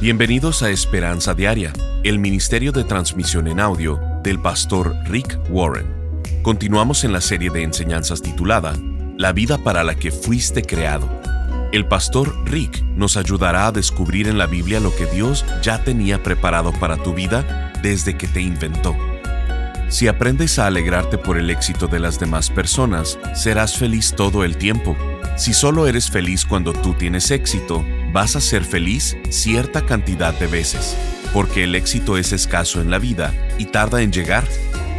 Bienvenidos a Esperanza Diaria, el Ministerio de Transmisión en Audio del pastor Rick Warren. Continuamos en la serie de enseñanzas titulada La vida para la que fuiste creado. El pastor Rick nos ayudará a descubrir en la Biblia lo que Dios ya tenía preparado para tu vida desde que te inventó. Si aprendes a alegrarte por el éxito de las demás personas, serás feliz todo el tiempo. Si solo eres feliz cuando tú tienes éxito, vas a ser feliz cierta cantidad de veces, porque el éxito es escaso en la vida y tarda en llegar.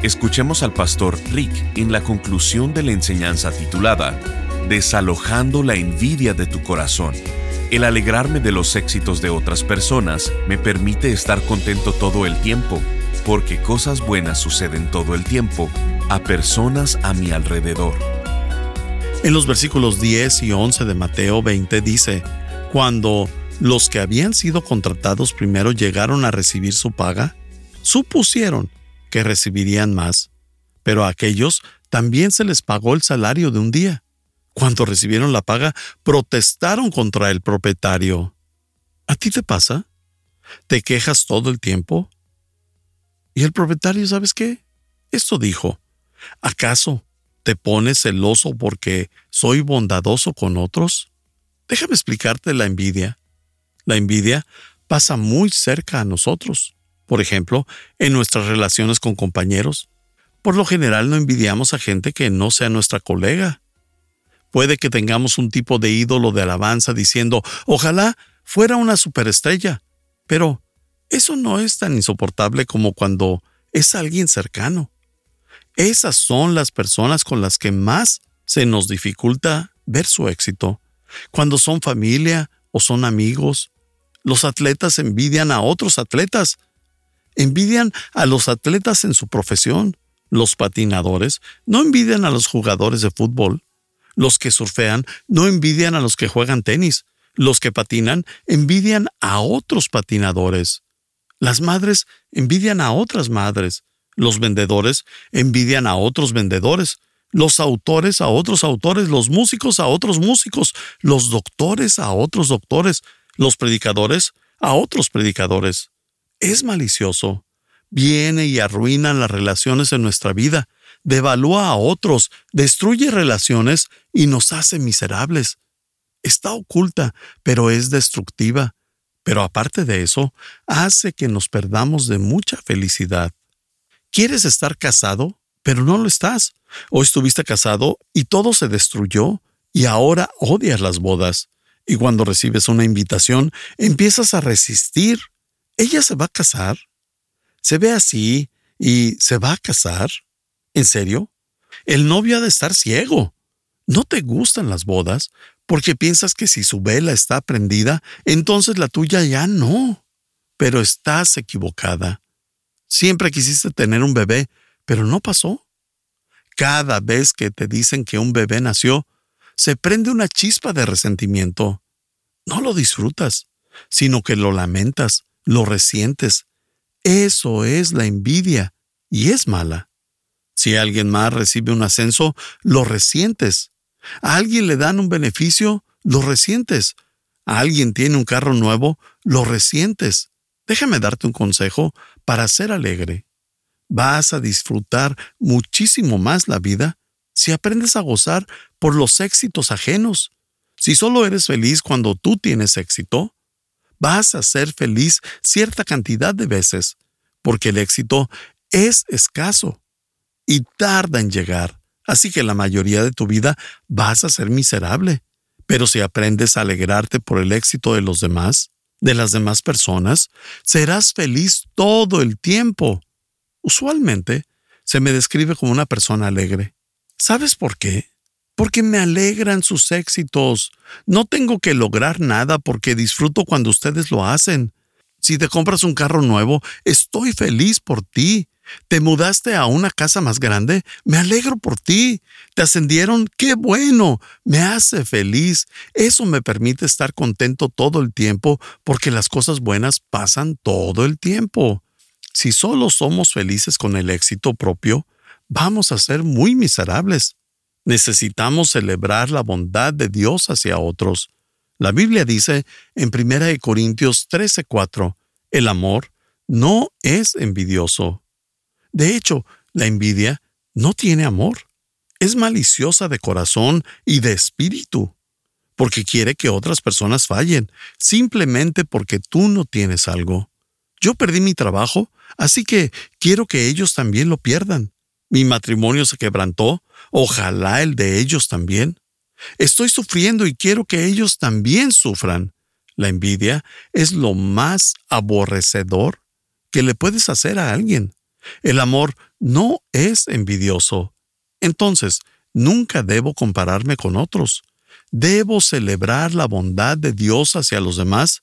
Escuchemos al pastor Rick en la conclusión de la enseñanza titulada Desalojando la envidia de tu corazón. El alegrarme de los éxitos de otras personas me permite estar contento todo el tiempo, porque cosas buenas suceden todo el tiempo a personas a mi alrededor. En los versículos 10 y 11 de Mateo 20 dice, cuando los que habían sido contratados primero llegaron a recibir su paga, supusieron que recibirían más, pero a aquellos también se les pagó el salario de un día. Cuando recibieron la paga, protestaron contra el propietario. ¿A ti te pasa? ¿Te quejas todo el tiempo? Y el propietario, ¿sabes qué? Esto dijo, ¿acaso te pones celoso porque soy bondadoso con otros? Déjame explicarte la envidia. La envidia pasa muy cerca a nosotros. Por ejemplo, en nuestras relaciones con compañeros. Por lo general no envidiamos a gente que no sea nuestra colega. Puede que tengamos un tipo de ídolo de alabanza diciendo, ojalá fuera una superestrella, pero eso no es tan insoportable como cuando es alguien cercano. Esas son las personas con las que más se nos dificulta ver su éxito. Cuando son familia o son amigos, los atletas envidian a otros atletas. Envidian a los atletas en su profesión. Los patinadores no envidian a los jugadores de fútbol. Los que surfean no envidian a los que juegan tenis. Los que patinan envidian a otros patinadores. Las madres envidian a otras madres. Los vendedores envidian a otros vendedores los autores a otros autores, los músicos a otros músicos, los doctores a otros doctores, los predicadores a otros predicadores. Es malicioso. Viene y arruina las relaciones en nuestra vida, devalúa a otros, destruye relaciones y nos hace miserables. Está oculta, pero es destructiva. Pero aparte de eso, hace que nos perdamos de mucha felicidad. ¿Quieres estar casado? Pero no lo estás. O estuviste casado y todo se destruyó y ahora odias las bodas. Y cuando recibes una invitación, empiezas a resistir. ¿Ella se va a casar? ¿Se ve así y se va a casar? ¿En serio? El novio ha de estar ciego. No te gustan las bodas porque piensas que si su vela está prendida, entonces la tuya ya no. Pero estás equivocada. Siempre quisiste tener un bebé, pero no pasó. Cada vez que te dicen que un bebé nació, se prende una chispa de resentimiento. No lo disfrutas, sino que lo lamentas, lo resientes. Eso es la envidia y es mala. Si alguien más recibe un ascenso, lo resientes. A alguien le dan un beneficio, lo resientes. A alguien tiene un carro nuevo, lo resientes. Déjame darte un consejo para ser alegre vas a disfrutar muchísimo más la vida si aprendes a gozar por los éxitos ajenos. Si solo eres feliz cuando tú tienes éxito, vas a ser feliz cierta cantidad de veces, porque el éxito es escaso y tarda en llegar, así que la mayoría de tu vida vas a ser miserable. Pero si aprendes a alegrarte por el éxito de los demás, de las demás personas, serás feliz todo el tiempo. Usualmente se me describe como una persona alegre. ¿Sabes por qué? Porque me alegran sus éxitos. No tengo que lograr nada porque disfruto cuando ustedes lo hacen. Si te compras un carro nuevo, estoy feliz por ti. ¿Te mudaste a una casa más grande? Me alegro por ti. ¿Te ascendieron? ¡Qué bueno! Me hace feliz. Eso me permite estar contento todo el tiempo porque las cosas buenas pasan todo el tiempo. Si solo somos felices con el éxito propio, vamos a ser muy miserables. Necesitamos celebrar la bondad de Dios hacia otros. La Biblia dice en 1 Corintios 13:4, el amor no es envidioso. De hecho, la envidia no tiene amor. Es maliciosa de corazón y de espíritu, porque quiere que otras personas fallen, simplemente porque tú no tienes algo. Yo perdí mi trabajo, así que quiero que ellos también lo pierdan. Mi matrimonio se quebrantó, ojalá el de ellos también. Estoy sufriendo y quiero que ellos también sufran. La envidia es lo más aborrecedor que le puedes hacer a alguien. El amor no es envidioso. Entonces, nunca debo compararme con otros. Debo celebrar la bondad de Dios hacia los demás.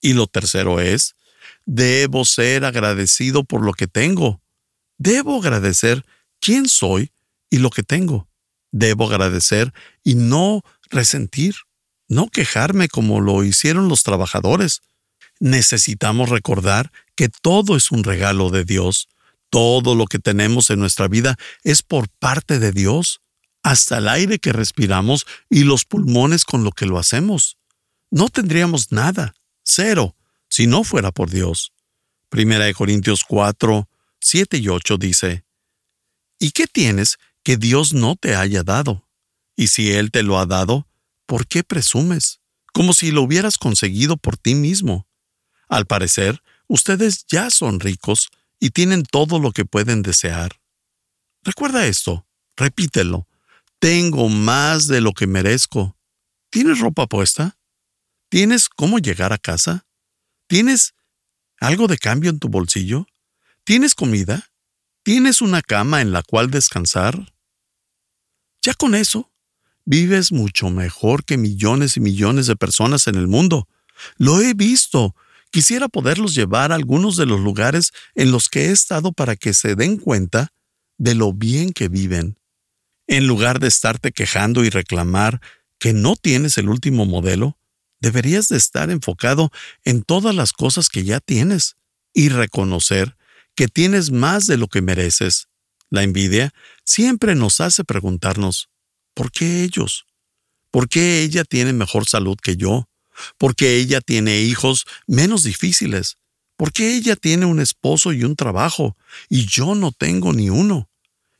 Y lo tercero es, debo ser agradecido por lo que tengo. Debo agradecer quién soy y lo que tengo. Debo agradecer y no resentir, no quejarme como lo hicieron los trabajadores. Necesitamos recordar que todo es un regalo de Dios. Todo lo que tenemos en nuestra vida es por parte de Dios, hasta el aire que respiramos y los pulmones con lo que lo hacemos. No tendríamos nada, cero, si no fuera por Dios. Primera de Corintios 4, 7 y 8 dice, ¿Y qué tienes que Dios no te haya dado? Y si Él te lo ha dado, ¿por qué presumes? Como si lo hubieras conseguido por ti mismo. Al parecer, ustedes ya son ricos y tienen todo lo que pueden desear. Recuerda esto, repítelo. Tengo más de lo que merezco. ¿Tienes ropa puesta? ¿Tienes cómo llegar a casa? ¿Tienes algo de cambio en tu bolsillo? ¿Tienes comida? ¿Tienes una cama en la cual descansar? Ya con eso, vives mucho mejor que millones y millones de personas en el mundo. Lo he visto Quisiera poderlos llevar a algunos de los lugares en los que he estado para que se den cuenta de lo bien que viven. En lugar de estarte quejando y reclamar que no tienes el último modelo, deberías de estar enfocado en todas las cosas que ya tienes y reconocer que tienes más de lo que mereces. La envidia siempre nos hace preguntarnos, ¿por qué ellos? ¿Por qué ella tiene mejor salud que yo? porque ella tiene hijos menos difíciles, porque ella tiene un esposo y un trabajo, y yo no tengo ni uno.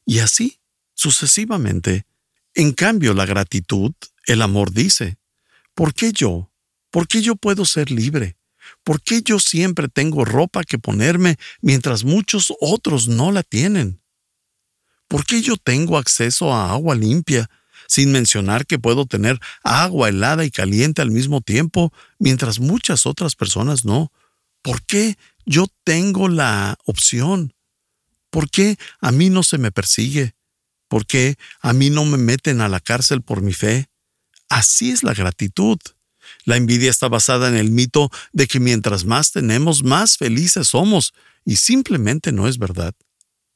Y así, sucesivamente. En cambio, la gratitud, el amor dice, ¿por qué yo? ¿Por qué yo puedo ser libre? ¿Por qué yo siempre tengo ropa que ponerme mientras muchos otros no la tienen? ¿Por qué yo tengo acceso a agua limpia sin mencionar que puedo tener agua helada y caliente al mismo tiempo, mientras muchas otras personas no. ¿Por qué yo tengo la opción? ¿Por qué a mí no se me persigue? ¿Por qué a mí no me meten a la cárcel por mi fe? Así es la gratitud. La envidia está basada en el mito de que mientras más tenemos, más felices somos, y simplemente no es verdad.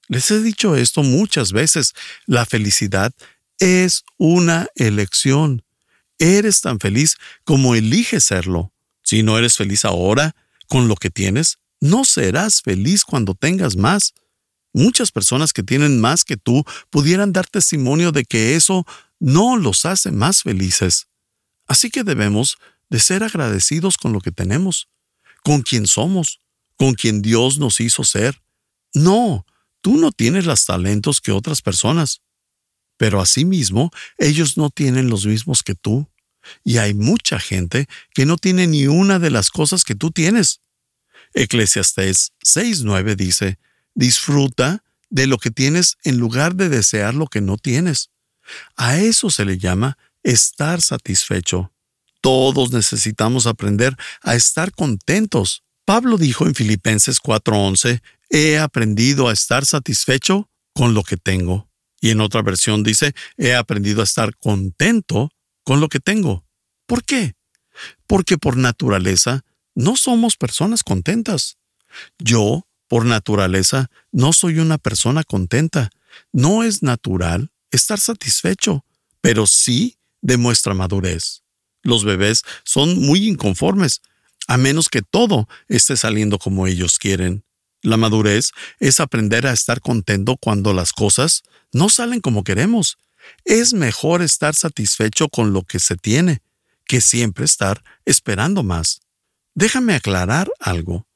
Les he dicho esto muchas veces, la felicidad es una elección. Eres tan feliz como eliges serlo. Si no eres feliz ahora, con lo que tienes, no serás feliz cuando tengas más. Muchas personas que tienen más que tú pudieran dar testimonio de que eso no los hace más felices. Así que debemos de ser agradecidos con lo que tenemos, con quien somos, con quien Dios nos hizo ser. No, tú no tienes los talentos que otras personas. Pero asimismo, ellos no tienen los mismos que tú. Y hay mucha gente que no tiene ni una de las cosas que tú tienes. Eclesiastés 6.9 dice, disfruta de lo que tienes en lugar de desear lo que no tienes. A eso se le llama estar satisfecho. Todos necesitamos aprender a estar contentos. Pablo dijo en Filipenses 4:11, he aprendido a estar satisfecho con lo que tengo. Y en otra versión dice, he aprendido a estar contento con lo que tengo. ¿Por qué? Porque por naturaleza no somos personas contentas. Yo, por naturaleza, no soy una persona contenta. No es natural estar satisfecho, pero sí demuestra madurez. Los bebés son muy inconformes, a menos que todo esté saliendo como ellos quieren. La madurez es aprender a estar contento cuando las cosas no salen como queremos. Es mejor estar satisfecho con lo que se tiene que siempre estar esperando más. Déjame aclarar algo.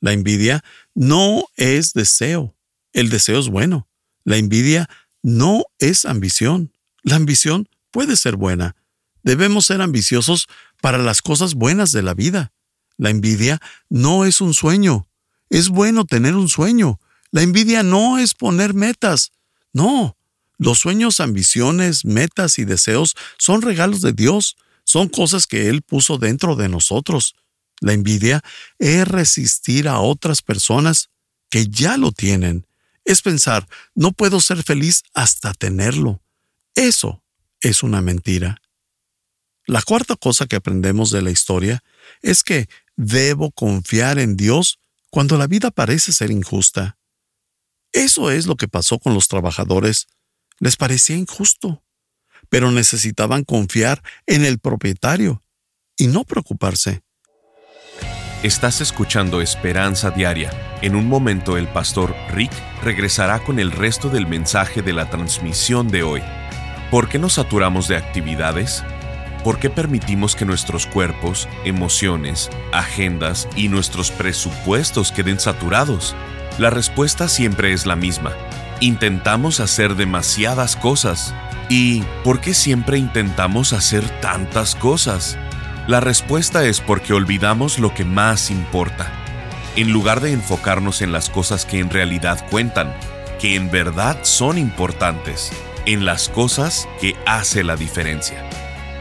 La envidia no es deseo. El deseo es bueno. La envidia no es ambición. La ambición puede ser buena. Debemos ser ambiciosos para las cosas buenas de la vida. La envidia no es un sueño. Es bueno tener un sueño. La envidia no es poner metas. No. Los sueños, ambiciones, metas y deseos son regalos de Dios. Son cosas que Él puso dentro de nosotros. La envidia es resistir a otras personas que ya lo tienen. Es pensar, no puedo ser feliz hasta tenerlo. Eso es una mentira. La cuarta cosa que aprendemos de la historia es que debo confiar en Dios cuando la vida parece ser injusta. Eso es lo que pasó con los trabajadores. Les parecía injusto, pero necesitaban confiar en el propietario y no preocuparse. Estás escuchando Esperanza Diaria. En un momento el pastor Rick regresará con el resto del mensaje de la transmisión de hoy. ¿Por qué nos saturamos de actividades? ¿Por qué permitimos que nuestros cuerpos, emociones, agendas y nuestros presupuestos queden saturados? La respuesta siempre es la misma. Intentamos hacer demasiadas cosas. ¿Y por qué siempre intentamos hacer tantas cosas? La respuesta es porque olvidamos lo que más importa. En lugar de enfocarnos en las cosas que en realidad cuentan, que en verdad son importantes, en las cosas que hace la diferencia.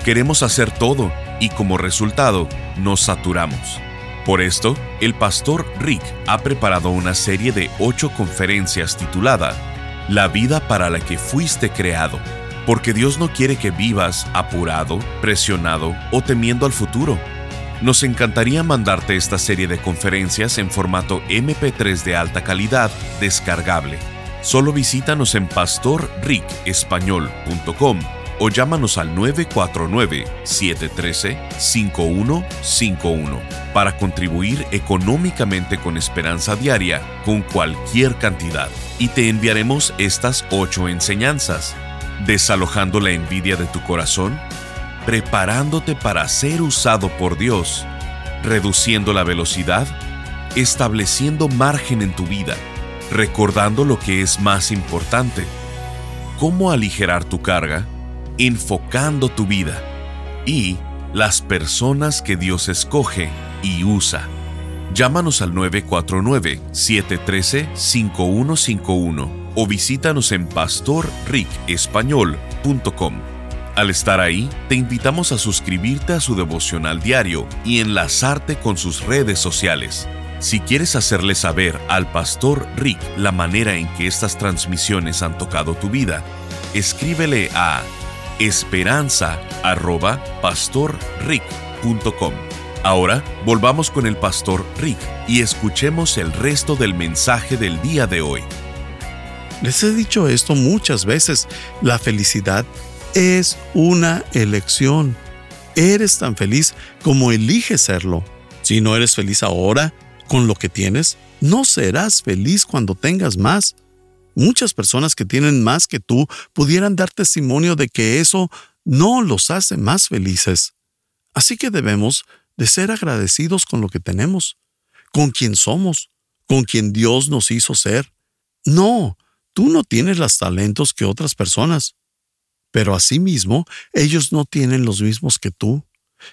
Queremos hacer todo y como resultado nos saturamos. Por esto, el pastor Rick ha preparado una serie de ocho conferencias titulada La vida para la que fuiste creado porque Dios no quiere que vivas apurado, presionado o temiendo al futuro. Nos encantaría mandarte esta serie de conferencias en formato MP3 de alta calidad descargable. Solo visítanos en pastorricespañol.com o llámanos al 949-713-5151 para contribuir económicamente con Esperanza Diaria con cualquier cantidad. Y te enviaremos estas ocho enseñanzas desalojando la envidia de tu corazón, preparándote para ser usado por Dios, reduciendo la velocidad, estableciendo margen en tu vida, recordando lo que es más importante, cómo aligerar tu carga, enfocando tu vida y las personas que Dios escoge y usa. Llámanos al 949-713-5151 o visítanos en pastorricespañol.com. Al estar ahí, te invitamos a suscribirte a su devocional diario y enlazarte con sus redes sociales. Si quieres hacerle saber al pastor Rick la manera en que estas transmisiones han tocado tu vida, escríbele a esperanza@pastorrick.com. Ahora volvamos con el pastor Rick y escuchemos el resto del mensaje del día de hoy. Les he dicho esto muchas veces. La felicidad es una elección. Eres tan feliz como eliges serlo. Si no eres feliz ahora con lo que tienes, no serás feliz cuando tengas más. Muchas personas que tienen más que tú pudieran dar testimonio de que eso no los hace más felices. Así que debemos de ser agradecidos con lo que tenemos, con quien somos, con quien Dios nos hizo ser. No, Tú no tienes los talentos que otras personas, pero asimismo ellos no tienen los mismos que tú.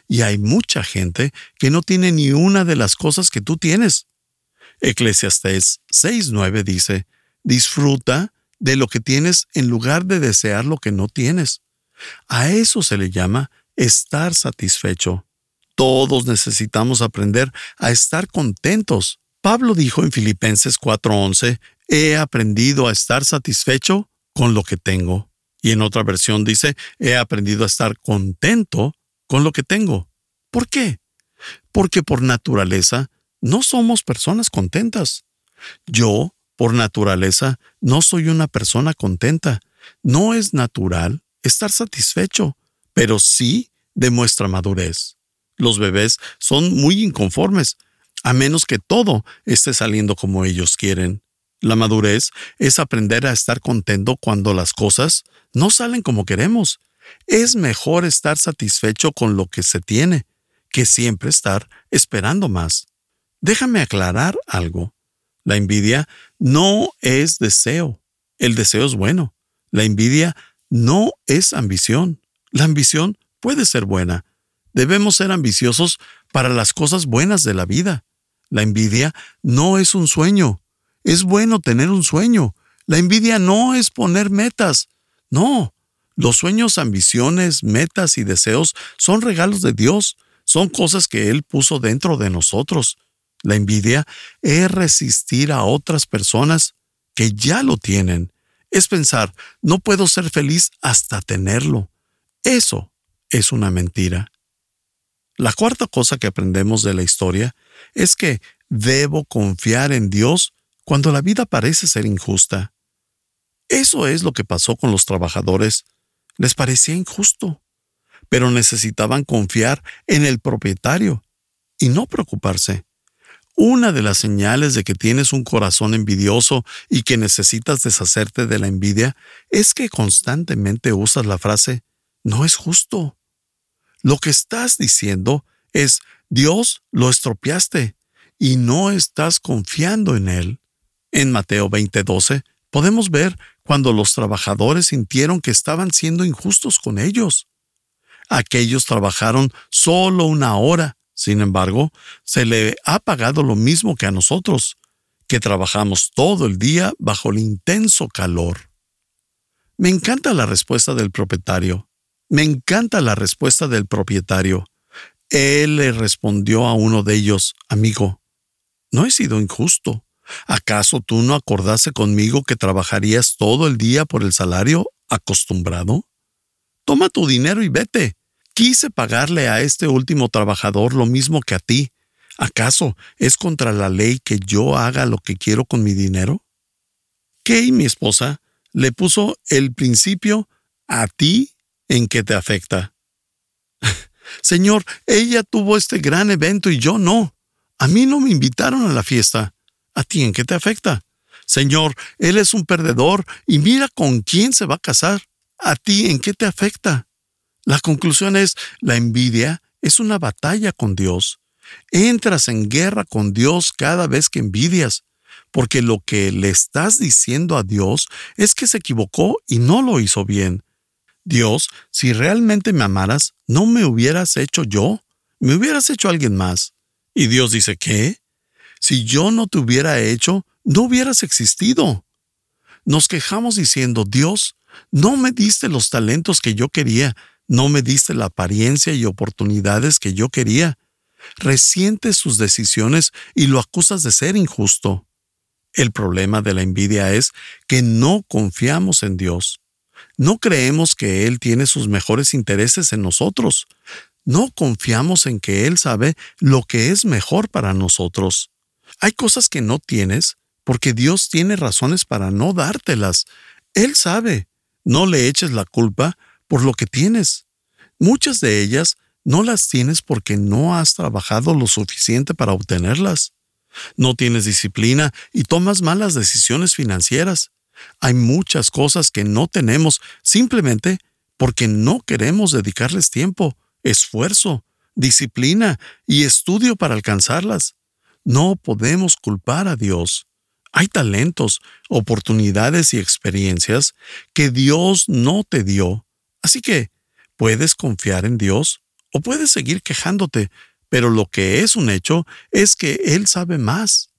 Y hay mucha gente que no tiene ni una de las cosas que tú tienes. Eclesiastés 6.9 dice, disfruta de lo que tienes en lugar de desear lo que no tienes. A eso se le llama estar satisfecho. Todos necesitamos aprender a estar contentos. Pablo dijo en Filipenses 4:11, he aprendido a estar satisfecho con lo que tengo. Y en otra versión dice, he aprendido a estar contento con lo que tengo. ¿Por qué? Porque por naturaleza no somos personas contentas. Yo, por naturaleza, no soy una persona contenta. No es natural estar satisfecho, pero sí demuestra madurez. Los bebés son muy inconformes, a menos que todo esté saliendo como ellos quieren. La madurez es aprender a estar contento cuando las cosas no salen como queremos. Es mejor estar satisfecho con lo que se tiene que siempre estar esperando más. Déjame aclarar algo. La envidia no es deseo. El deseo es bueno. La envidia no es ambición. La ambición puede ser buena. Debemos ser ambiciosos para las cosas buenas de la vida. La envidia no es un sueño. Es bueno tener un sueño. La envidia no es poner metas. No. Los sueños, ambiciones, metas y deseos son regalos de Dios. Son cosas que Él puso dentro de nosotros. La envidia es resistir a otras personas que ya lo tienen. Es pensar, no puedo ser feliz hasta tenerlo. Eso es una mentira. La cuarta cosa que aprendemos de la historia es que debo confiar en Dios cuando la vida parece ser injusta. Eso es lo que pasó con los trabajadores. Les parecía injusto pero necesitaban confiar en el propietario y no preocuparse. Una de las señales de que tienes un corazón envidioso y que necesitas deshacerte de la envidia es que constantemente usas la frase, no es justo. Lo que estás diciendo es, Dios lo estropeaste y no estás confiando en Él. En Mateo 20:12 podemos ver cuando los trabajadores sintieron que estaban siendo injustos con ellos. Aquellos trabajaron solo una hora. Sin embargo, se le ha pagado lo mismo que a nosotros, que trabajamos todo el día bajo el intenso calor. Me encanta la respuesta del propietario. Me encanta la respuesta del propietario. Él le respondió a uno de ellos, amigo, no he sido injusto. ¿Acaso tú no acordase conmigo que trabajarías todo el día por el salario acostumbrado? Toma tu dinero y vete. Quise pagarle a este último trabajador lo mismo que a ti. ¿Acaso es contra la ley que yo haga lo que quiero con mi dinero? Kay, mi esposa, le puso el principio a ti en que te afecta. Señor, ella tuvo este gran evento y yo no. A mí no me invitaron a la fiesta. ¿A ti en qué te afecta? Señor, él es un perdedor y mira con quién se va a casar. ¿A ti en qué te afecta? La conclusión es, la envidia es una batalla con Dios. Entras en guerra con Dios cada vez que envidias, porque lo que le estás diciendo a Dios es que se equivocó y no lo hizo bien. Dios, si realmente me amaras, no me hubieras hecho yo, me hubieras hecho alguien más. Y Dios dice, ¿qué? Si yo no te hubiera hecho, no hubieras existido. Nos quejamos diciendo, Dios, no me diste los talentos que yo quería, no me diste la apariencia y oportunidades que yo quería. Resientes sus decisiones y lo acusas de ser injusto. El problema de la envidia es que no confiamos en Dios. No creemos que Él tiene sus mejores intereses en nosotros. No confiamos en que Él sabe lo que es mejor para nosotros. Hay cosas que no tienes porque Dios tiene razones para no dártelas. Él sabe. No le eches la culpa por lo que tienes. Muchas de ellas no las tienes porque no has trabajado lo suficiente para obtenerlas. No tienes disciplina y tomas malas decisiones financieras. Hay muchas cosas que no tenemos simplemente porque no queremos dedicarles tiempo, esfuerzo, disciplina y estudio para alcanzarlas. No podemos culpar a Dios. Hay talentos, oportunidades y experiencias que Dios no te dio Así que, puedes confiar en Dios o puedes seguir quejándote, pero lo que es un hecho es que Él sabe más.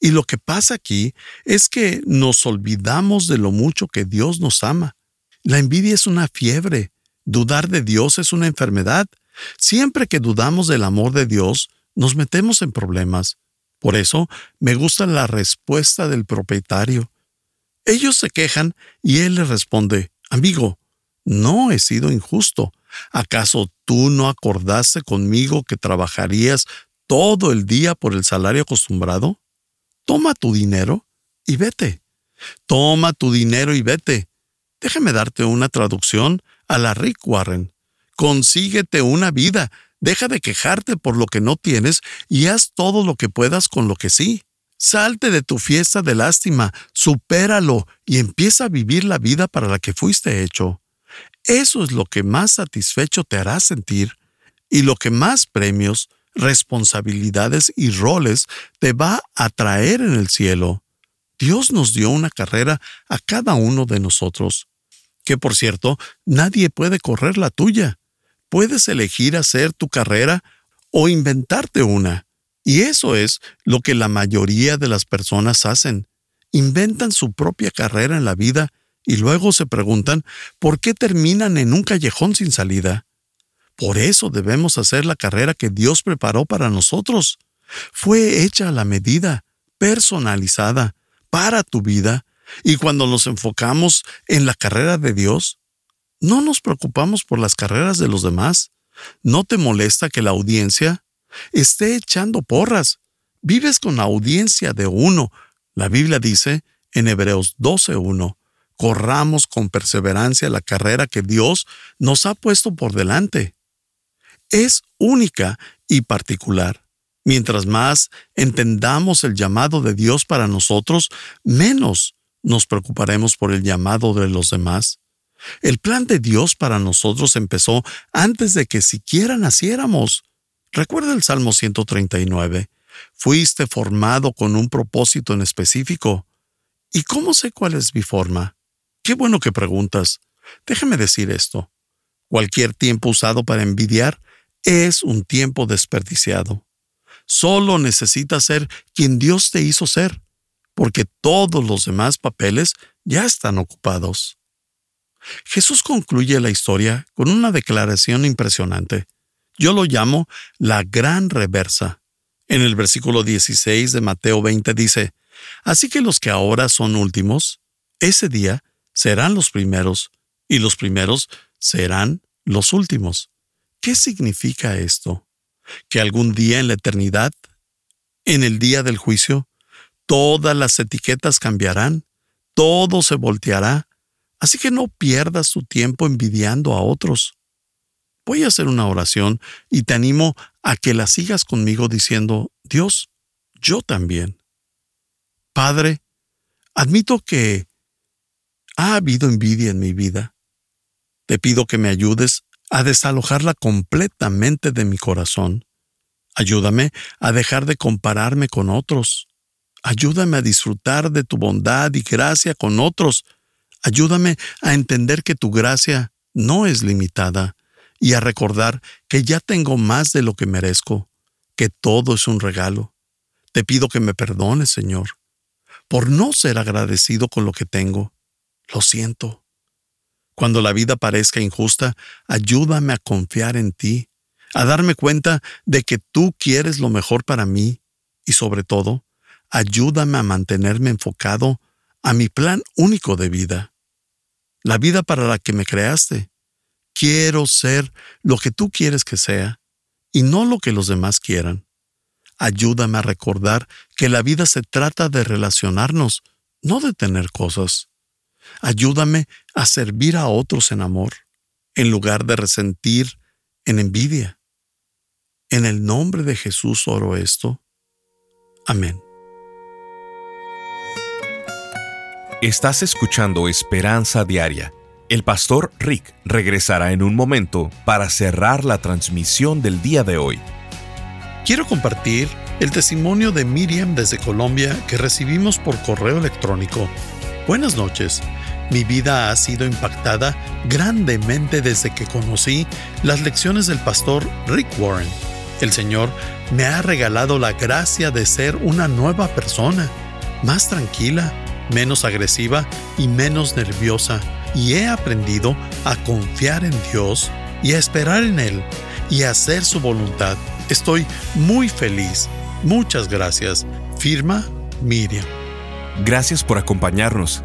Y lo que pasa aquí es que nos olvidamos de lo mucho que Dios nos ama. La envidia es una fiebre, dudar de Dios es una enfermedad. Siempre que dudamos del amor de Dios, nos metemos en problemas. Por eso me gusta la respuesta del propietario. Ellos se quejan y él les responde, Amigo, no he sido injusto. ¿Acaso tú no acordaste conmigo que trabajarías todo el día por el salario acostumbrado? Toma tu dinero y vete. Toma tu dinero y vete. Déjame darte una traducción a la Rick Warren. Consíguete una vida. Deja de quejarte por lo que no tienes y haz todo lo que puedas con lo que sí. Salte de tu fiesta de lástima, supéralo y empieza a vivir la vida para la que fuiste hecho. Eso es lo que más satisfecho te hará sentir y lo que más premios, responsabilidades y roles te va a traer en el cielo. Dios nos dio una carrera a cada uno de nosotros, que por cierto, nadie puede correr la tuya. Puedes elegir hacer tu carrera o inventarte una. Y eso es lo que la mayoría de las personas hacen. Inventan su propia carrera en la vida y luego se preguntan por qué terminan en un callejón sin salida. Por eso debemos hacer la carrera que Dios preparó para nosotros. Fue hecha a la medida, personalizada, para tu vida, y cuando nos enfocamos en la carrera de Dios, no nos preocupamos por las carreras de los demás. ¿No te molesta que la audiencia esté echando porras? Vives con la audiencia de uno. La Biblia dice en Hebreos 12.1, corramos con perseverancia la carrera que Dios nos ha puesto por delante. Es única y particular. Mientras más entendamos el llamado de Dios para nosotros, menos nos preocuparemos por el llamado de los demás. El plan de Dios para nosotros empezó antes de que siquiera naciéramos. Recuerda el Salmo 139. Fuiste formado con un propósito en específico. ¿Y cómo sé cuál es mi forma? Qué bueno que preguntas. Déjame decir esto. Cualquier tiempo usado para envidiar es un tiempo desperdiciado. Solo necesitas ser quien Dios te hizo ser, porque todos los demás papeles ya están ocupados. Jesús concluye la historia con una declaración impresionante. Yo lo llamo la gran reversa. En el versículo 16 de Mateo 20 dice, Así que los que ahora son últimos, ese día serán los primeros, y los primeros serán los últimos. ¿Qué significa esto? que algún día en la eternidad, en el día del juicio, todas las etiquetas cambiarán, todo se volteará, así que no pierdas tu tiempo envidiando a otros. Voy a hacer una oración y te animo a que la sigas conmigo diciendo, Dios, yo también. Padre, admito que ha habido envidia en mi vida. Te pido que me ayudes a desalojarla completamente de mi corazón. Ayúdame a dejar de compararme con otros. Ayúdame a disfrutar de tu bondad y gracia con otros. Ayúdame a entender que tu gracia no es limitada y a recordar que ya tengo más de lo que merezco, que todo es un regalo. Te pido que me perdones, Señor, por no ser agradecido con lo que tengo. Lo siento. Cuando la vida parezca injusta, ayúdame a confiar en ti, a darme cuenta de que tú quieres lo mejor para mí y sobre todo, ayúdame a mantenerme enfocado a mi plan único de vida, la vida para la que me creaste. Quiero ser lo que tú quieres que sea y no lo que los demás quieran. Ayúdame a recordar que la vida se trata de relacionarnos, no de tener cosas. Ayúdame a servir a otros en amor, en lugar de resentir en envidia. En el nombre de Jesús oro esto. Amén. Estás escuchando Esperanza Diaria. El pastor Rick regresará en un momento para cerrar la transmisión del día de hoy. Quiero compartir el testimonio de Miriam desde Colombia que recibimos por correo electrónico. Buenas noches. Mi vida ha sido impactada grandemente desde que conocí las lecciones del pastor Rick Warren. El Señor me ha regalado la gracia de ser una nueva persona, más tranquila, menos agresiva y menos nerviosa, y he aprendido a confiar en Dios y a esperar en Él y a hacer su voluntad. Estoy muy feliz. Muchas gracias. Firma Miriam. Gracias por acompañarnos.